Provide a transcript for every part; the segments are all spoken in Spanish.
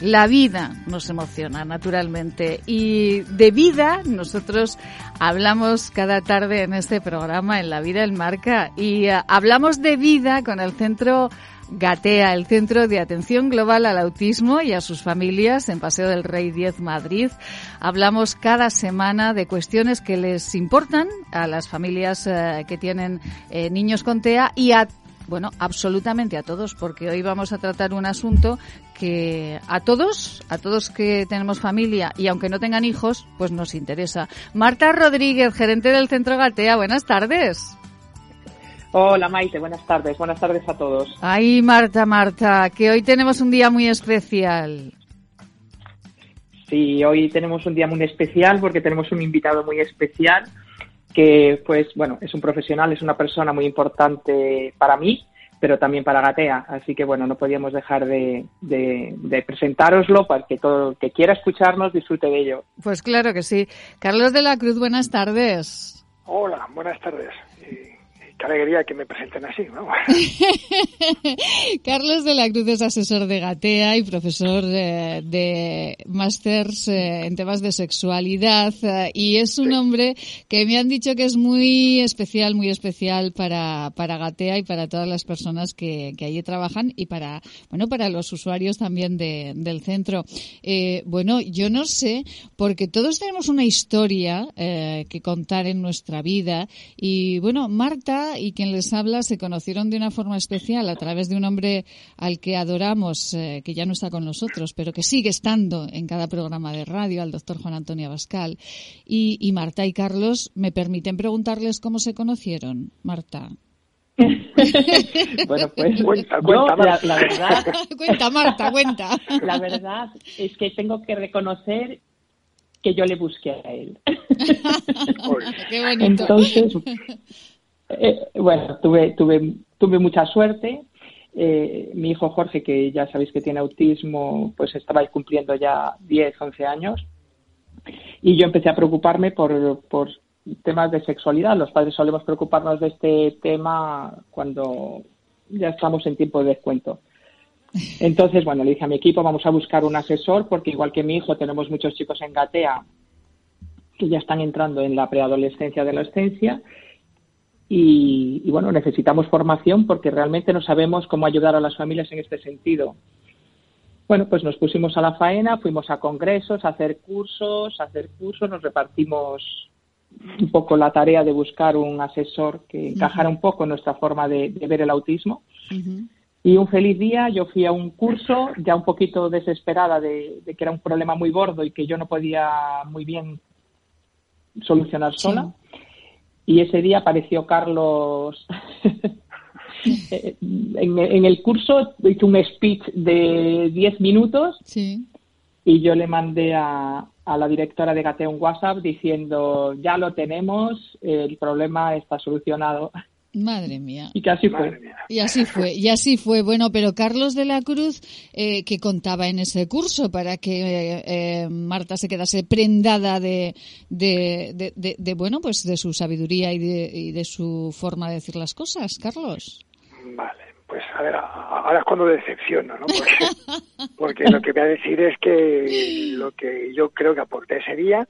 La vida nos emociona, naturalmente. Y de vida nosotros hablamos cada tarde en este programa, en La Vida en Marca, y eh, hablamos de vida con el Centro Gatea, el Centro de Atención Global al Autismo y a sus familias en Paseo del Rey 10 Madrid. Hablamos cada semana de cuestiones que les importan a las familias eh, que tienen eh, niños con TEA y a bueno, absolutamente a todos, porque hoy vamos a tratar un asunto que a todos, a todos que tenemos familia y aunque no tengan hijos, pues nos interesa. Marta Rodríguez, gerente del Centro Gatea, buenas tardes. Hola Maite, buenas tardes, buenas tardes a todos. Ay Marta, Marta, que hoy tenemos un día muy especial. Sí, hoy tenemos un día muy especial porque tenemos un invitado muy especial que pues bueno, es un profesional, es una persona muy importante para mí, pero también para Gatea. Así que bueno, no podíamos dejar de, de, de presentároslo para que todo el que quiera escucharnos disfrute de ello. Pues claro que sí. Carlos de la Cruz, buenas tardes. Hola, buenas tardes qué alegría que me presenten así, Carlos de la Cruz es asesor de Gatea y profesor de, de másters eh, en temas de sexualidad eh, y es un hombre que me han dicho que es muy especial, muy especial para, para Gatea y para todas las personas que, que allí trabajan y para, bueno, para los usuarios también de, del centro. Eh, bueno, yo no sé, porque todos tenemos una historia que contar en nuestra vida y bueno, Marta y quien les habla se conocieron de una forma especial a través de un hombre al que adoramos, eh, que ya no está con nosotros, pero que sigue estando en cada programa de radio, al doctor Juan Antonio Abascal. Y, Marta y Carlos, ¿me permiten preguntarles cómo se conocieron, Marta? bueno, pues cuenta, la, verdad, cuenta Marta, cuenta. La verdad es que tengo que reconocer que yo le busqué a él. Qué bonito. Entonces, eh, bueno, tuve, tuve, tuve mucha suerte. Eh, mi hijo Jorge, que ya sabéis que tiene autismo, pues estaba cumpliendo ya 10, 11 años. Y yo empecé a preocuparme por, temas de sexualidad. Los padres solemos preocuparnos de este tema cuando ya estamos en tiempo de descuento. Entonces, bueno, le dije a mi equipo, vamos a buscar un asesor, porque igual que mi hijo, tenemos muchos chicos en Gatea que ya están entrando en la preadolescencia, adolescencia, y, bueno, necesitamos formación porque realmente no sabemos cómo ayudar a las familias en este sentido. Bueno, pues nos pusimos a la faena, fuimos a congresos, a hacer cursos, a hacer cursos, nos repartimos un poco la tarea de buscar un asesor que encajara un poco en nuestra forma de, ver el autismo. Y un feliz día, yo fui a un curso ya un poquito desesperada de, que era un problema muy gordo y que yo no podía muy bien solucionar sola. Y ese día apareció Carlos en, el curso, hizo un speech de 10 minutos y yo le mandé a, a la directora de Gate un WhatsApp diciendo, ya lo tenemos, el problema está solucionado. Madre mía. Y así fue. Y así fue, y así fue. Bueno, pero Carlos de la Cruz, eh, que contaba en ese curso para que eh, eh, Marta se quedase prendada de, de, de, bueno, pues de su sabiduría y de, y de su forma de decir las cosas, Carlos. Vale, pues a ver, ahora es cuando decepciono, ¿no? Porque, porque lo que voy a decir es que lo que yo creo que aporté ese día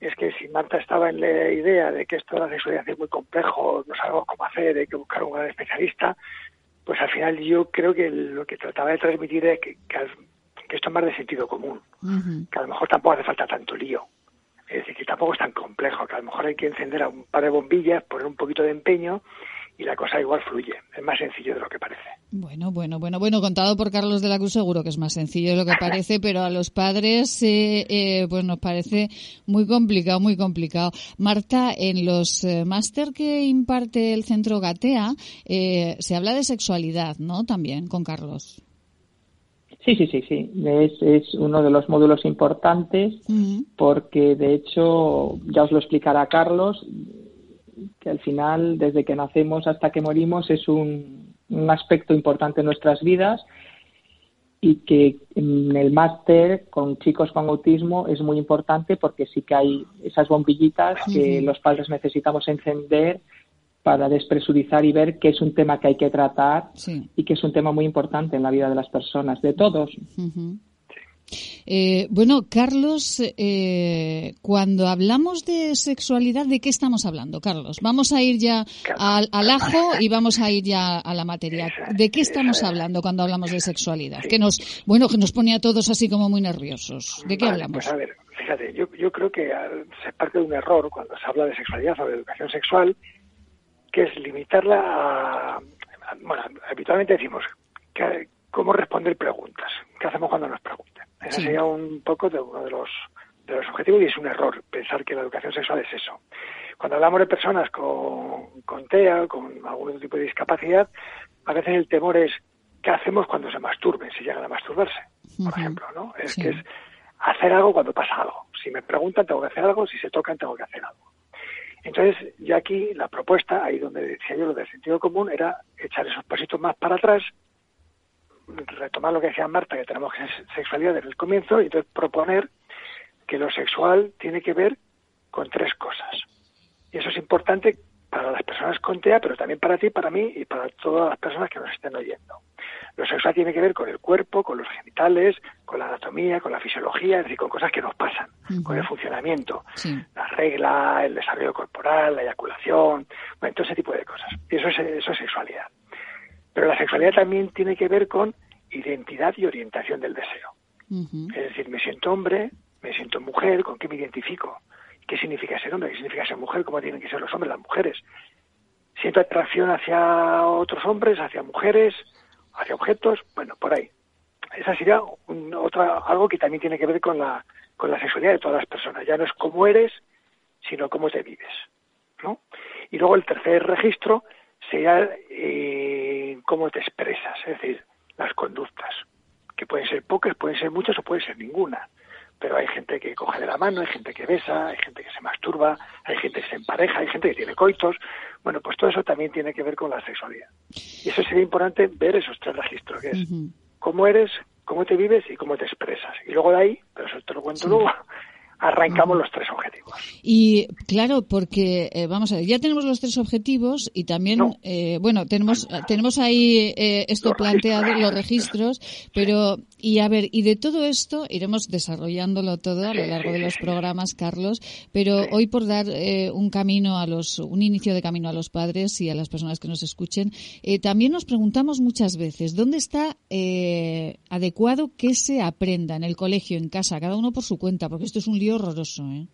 es que si Marta estaba en la idea de que esto de la sexualidad es muy complejo, no sabemos cómo hacer, hay que buscar un gran especialista, pues al final yo creo que lo que trataba de transmitir es que, que, esto es más de sentido común, que a lo mejor tampoco hace falta tanto lío. Es decir, que tampoco es tan complejo, que a lo mejor hay que encender a un par de bombillas, poner un poquito de empeño y la cosa igual fluye. Es más sencillo de lo que parece. Bueno, bueno, bueno, bueno, contado por Carlos de la Cruz seguro que es más sencillo de lo que parece, pero a los padres eh, eh, pues nos parece muy complicado, muy complicado. Marta, en los eh, máster que imparte el Centro Gatea se habla de sexualidad, ¿no? También con Carlos. Sí, sí, sí, sí. Es, es uno de los módulos importantes porque, de hecho, ya os lo explicará Carlos, que al final, desde que nacemos hasta que morimos, es un, un aspecto importante en nuestras vidas y que en el máster con chicos con autismo es muy importante porque sí que hay esas bombillitas que los padres necesitamos encender para despresurizar y ver que es un tema que hay que tratar y que es un tema muy importante en la vida de las personas, de todos. Eh, bueno, Carlos, eh, cuando hablamos de sexualidad, ¿de qué estamos hablando, Carlos? Vamos a ir ya al, ajo y vamos a ir ya a la materia. ¿De qué estamos hablando cuando hablamos de sexualidad? Que nos, bueno, que nos pone a todos así como muy nerviosos. ¿De qué hablamos? Pues a ver, fíjate, yo, yo creo que se parte de un error cuando se habla de sexualidad o de educación sexual, que es limitarla a, bueno, habitualmente decimos que, cómo responder preguntas. ¿Qué hacemos cuando nos preguntan? Ese sería un poco de uno de los, de los objetivos y es un error pensar que la educación sexual es eso. Cuando hablamos de personas con, con TEA, con algún otro tipo de discapacidad, a veces el temor es ¿qué hacemos cuando se masturben, si llegan a masturbarse? Por ejemplo, ¿no? Es que es hacer algo cuando pasa algo. Si me preguntan, tengo que hacer algo, si se tocan, tengo que hacer algo. Entonces, ya aquí la propuesta, ahí donde decía yo lo del sentido común, era echar esos pasitos más para atrás retomar lo que decía Marta, que tenemos que sexualidad desde el comienzo, y entonces proponer que lo sexual tiene que ver con tres cosas. Y eso es importante para las personas con TEA, pero también para ti, para mí y para todas las personas que nos estén oyendo. Lo sexual tiene que ver con el cuerpo, con los genitales, con la anatomía, con la fisiología, es decir, con cosas que nos pasan, con el funcionamiento, la regla, el desarrollo corporal, la eyaculación, bueno, todo ese tipo de cosas. Y eso es, eso es sexualidad. Pero la sexualidad también tiene que ver con identidad y orientación del deseo. Es decir, me siento hombre, me siento mujer, ¿con qué me identifico? ¿Qué significa ser hombre? ¿Qué significa ser mujer? ¿Cómo tienen que ser los hombres, las mujeres? ¿Siento atracción hacia otros hombres, hacia mujeres, hacia objetos? Bueno, por ahí. Esa sería otra, algo que también tiene que ver con la, con la sexualidad de todas las personas. Ya no es cómo eres, sino cómo te vives. ¿no? Y luego el tercer registro sería eh, cómo te expresas, es decir, las conductas, que pueden ser pocas, pueden ser muchas o pueden ser ninguna. Pero hay gente que coge de la mano, hay gente que besa, hay gente que se masturba, hay gente que se empareja, hay gente que tiene coitos. Bueno, pues todo eso también tiene que ver con la sexualidad. Y eso sería importante ver esos tres registros, que es cómo eres, cómo te vives y cómo te expresas. Y luego de ahí, pero eso te lo cuento luego, arrancamos los tres objetivos. Y claro, porque eh, vamos a ver, ya tenemos los tres objetivos y también, eh, bueno, tenemos tenemos ahí eh, esto planteado, los registros, pero y a ver, y de todo esto iremos desarrollándolo todo a lo largo de los programas, Carlos, pero hoy por dar un camino a los, un inicio de camino a los padres y a las personas que nos escuchen, también nos preguntamos muchas veces dónde está adecuado que se aprenda en el colegio, en casa, cada uno por su cuenta, porque esto es un horroroso, ¿eh?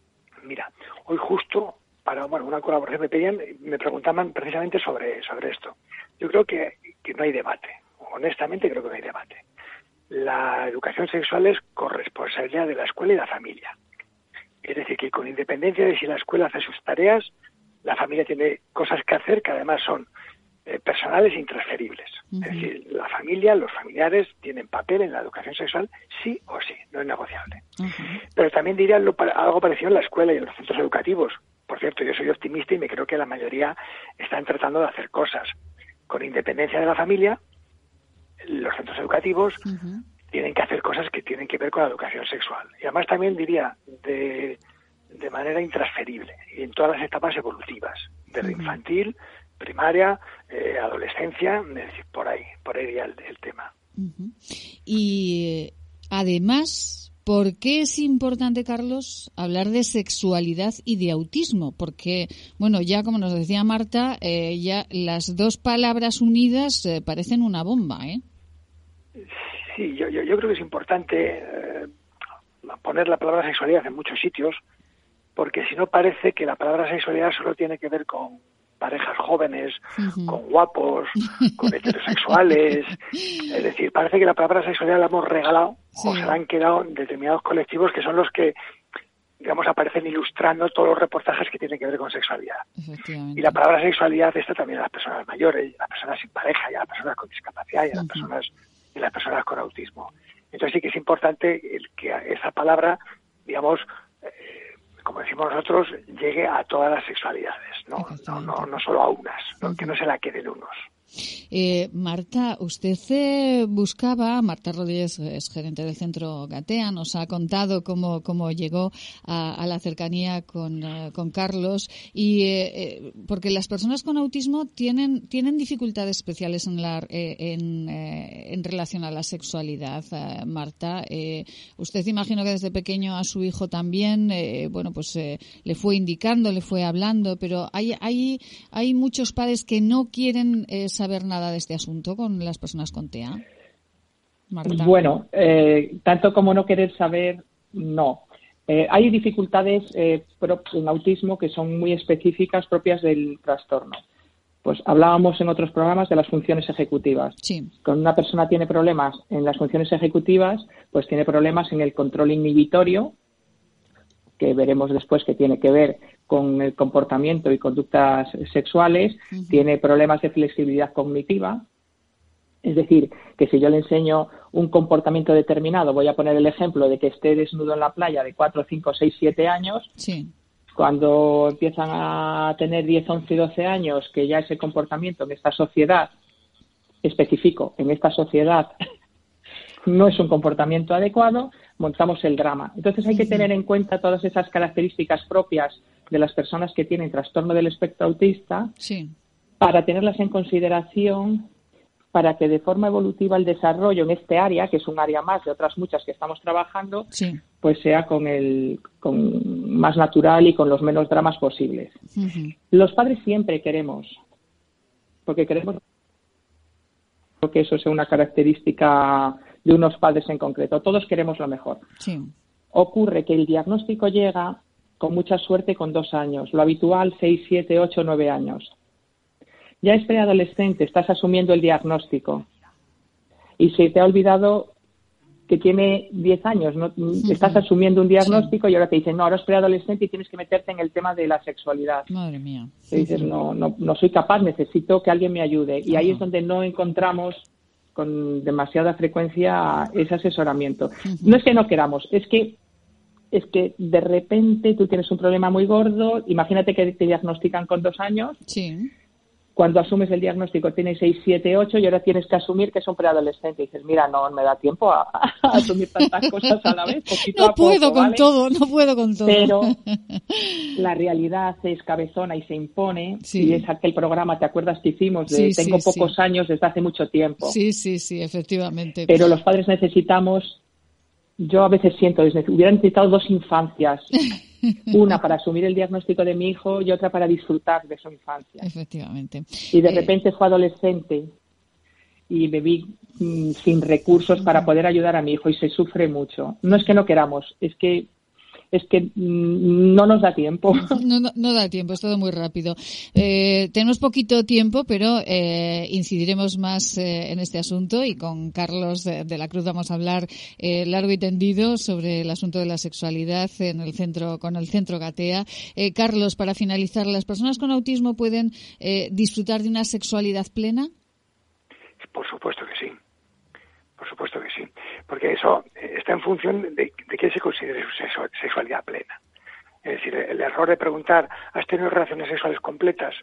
Mira, hoy justo para una colaboración me pedían, me preguntaban precisamente sobre, sobre esto. Yo creo que, que no hay debate. Honestamente creo que no hay debate. La educación sexual es corresponsabilidad de la escuela y la familia. Es decir, que con independencia de si la escuela hace sus tareas, la familia tiene cosas que hacer que además son eh, personales intransferibles. Es decir, la familia, los familiares tienen papel en la educación sexual sí o sí, no es negociable. Pero también diría algo parecido en la escuela y en los centros educativos. Por cierto, yo soy optimista y me creo que la mayoría están tratando de hacer cosas con independencia de la familia. Los centros educativos tienen que hacer cosas que tienen que ver con la educación sexual. Y además también diría de, de manera intransferible y en todas las etapas evolutivas, desde infantil primaria, eh, adolescencia, por ahí, por ahí el, el tema. Y eh, además, ¿por qué es importante, Carlos, hablar de sexualidad y de autismo? Porque, bueno, ya como nos decía Marta, eh, ya las dos palabras unidas parecen una bomba, ¿eh? Sí, yo, yo, yo creo que es importante poner la palabra sexualidad en muchos sitios, porque si no parece que la palabra sexualidad solo tiene que ver con parejas jóvenes, con guapos, con heterosexuales. Es decir, parece que la palabra sexualidad la hemos regalado o se la han quedado en determinados colectivos que son los que digamos, aparecen ilustrando todos los reportajes que tienen que ver con sexualidad. Y la palabra sexualidad está también a las personas mayores, a las personas sin pareja, y a las personas con discapacidad, y a las personas y las personas con autismo. Entonces sí que es importante el que esa palabra, digamos, eh, como decimos nosotros, llegue a todas las sexualidades, no, no, no, solo a unas, que no se la queden unos. Eh, Marta, usted eh, buscaba, Marta Rodríguez es gerente del centro Gatea, nos ha contado cómo, cómo llegó a, la cercanía con, eh, Carlos, y porque las personas con autismo tienen, tienen dificultades especiales en, la, en, en relación a la sexualidad, Marta. usted imagino que desde pequeño a su hijo también, bueno, pues le fue indicando, le fue hablando, pero hay, hay, hay muchos padres que no quieren saber nada de este asunto con las personas con TEA? Bueno, eh, tanto como no querer saber, no. Eh, hay dificultades eh, en autismo que son muy específicas propias del trastorno. Pues hablábamos en otros programas de las funciones ejecutivas. Sí. Cuando una persona tiene problemas en las funciones ejecutivas, pues tiene problemas en el control inhibitorio, que veremos después que tiene que ver con el comportamiento y conductas sexuales, tiene problemas de flexibilidad cognitiva. Es decir, que si yo le enseño un comportamiento determinado, voy a poner el ejemplo de que esté desnudo en la playa de 4, 5, 6, 7 años, cuando empiezan a tener 10, 11, 12 años, que ya ese comportamiento en esta sociedad, específico, en esta sociedad no es un comportamiento adecuado, montamos el drama. Entonces hay que tener en cuenta todas esas características propias de las personas que tienen trastorno del espectro autista para tenerlas en consideración para que de forma evolutiva el desarrollo en este área, que es un área más de otras muchas que estamos trabajando, pues sea con el con más natural y con los menos dramas posibles. Los padres siempre queremos, porque queremos que eso sea una característica de unos padres en concreto. Todos queremos lo mejor. Ocurre que el diagnóstico llega con mucha suerte con dos años, lo habitual seis, siete, ocho, nueve años. Ya es preadolescente, estás asumiendo el diagnóstico y se te ha olvidado que tiene diez años, ¿no? estás asumiendo un diagnóstico y ahora te dicen, no, ahora es preadolescente y tienes que meterte en el tema de la sexualidad. Madre mía. Y dices, no, no, no soy capaz, necesito que alguien me ayude. Y ahí es donde no encontramos con demasiada frecuencia ese asesoramiento. No es que no queramos, es que es que de repente tú tienes un problema muy gordo, imagínate que te diagnostican con dos años, sí cuando asumes el diagnóstico tienes 6, 7, 8 y ahora tienes que asumir que es un preadolescente. Y dices, mira, no me da tiempo a, asumir tantas cosas a la vez. no puedo con todo, no puedo con todo. Pero la realidad es cabezona y se impone. Y es aquel programa, ¿te acuerdas que hicimos? De tengo pocos años desde hace mucho tiempo. Sí, sí, sí, efectivamente. Pero los padres necesitamos yo a veces siento, hubiera necesitado dos infancias, una para asumir el diagnóstico de mi hijo y otra para disfrutar de su infancia. Efectivamente. Y de eh, repente fue adolescente y me vi mm, sin recursos para poder ayudar a mi hijo y se sufre mucho. No es que no queramos, es que es que mm, no nos da tiempo. No, no, da tiempo, es todo muy rápido. Eh, tenemos poquito tiempo, pero eh, incidiremos más eh, en este asunto y con Carlos de, la Cruz vamos a hablar largo y tendido sobre el asunto de la sexualidad en el centro con el centro Gatea. Carlos, para finalizar, ¿las personas con autismo pueden disfrutar de una sexualidad plena? Por supuesto que sí. Por supuesto que sí porque eso eh, está en función de, de qué se considere su sexualidad plena. Es decir, el error de preguntar, ¿has tenido relaciones sexuales completas?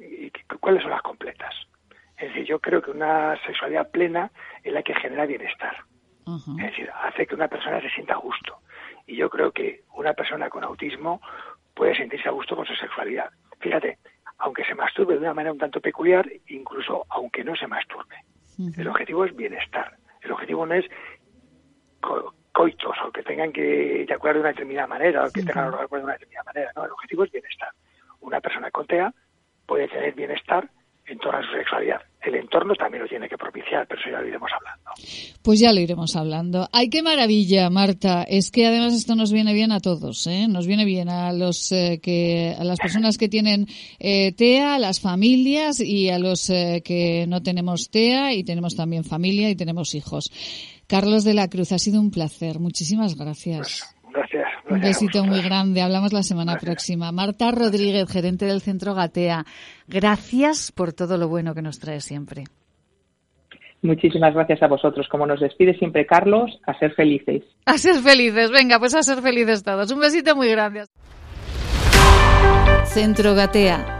¿Y cuáles son las completas? Es decir, yo creo que una sexualidad plena es la que genera bienestar. Es decir, hace que una persona se sienta a gusto. Y yo creo que una persona con autismo puede sentirse a gusto con su sexualidad. Fíjate, aunque se masturbe de una manera un tanto peculiar, incluso aunque no se masturbe. El objetivo es bienestar. No es coitos o que tengan que eyacular de una determinada manera o que tengan que de una determinada manera. No, el objetivo es bienestar. Una persona con TEA puede tener bienestar en torno a su sexualidad. El entorno también lo tiene que propiciar, pero eso ya lo iremos hablando. Pues ya lo iremos hablando. ¡Ay, qué maravilla, Marta! Es que además esto nos viene bien a todos, ¿eh? Nos viene bien a los eh, que a las personas que tienen eh, TEA, a las familias y a los eh, que no tenemos TEA y tenemos también familia y tenemos hijos. Carlos de la Cruz, ha sido un placer. Muchísimas gracias. Pues, gracias, Un besito muy grande. Hablamos la semana próxima. Marta Rodríguez, gerente del Centro Gatea. Gracias por todo lo bueno que nos trae siempre. Muchísimas gracias a vosotros. Como nos despide siempre Carlos, a ser felices. A ser felices, venga, pues a ser felices todos. Un besito muy grande. Centro Gatea,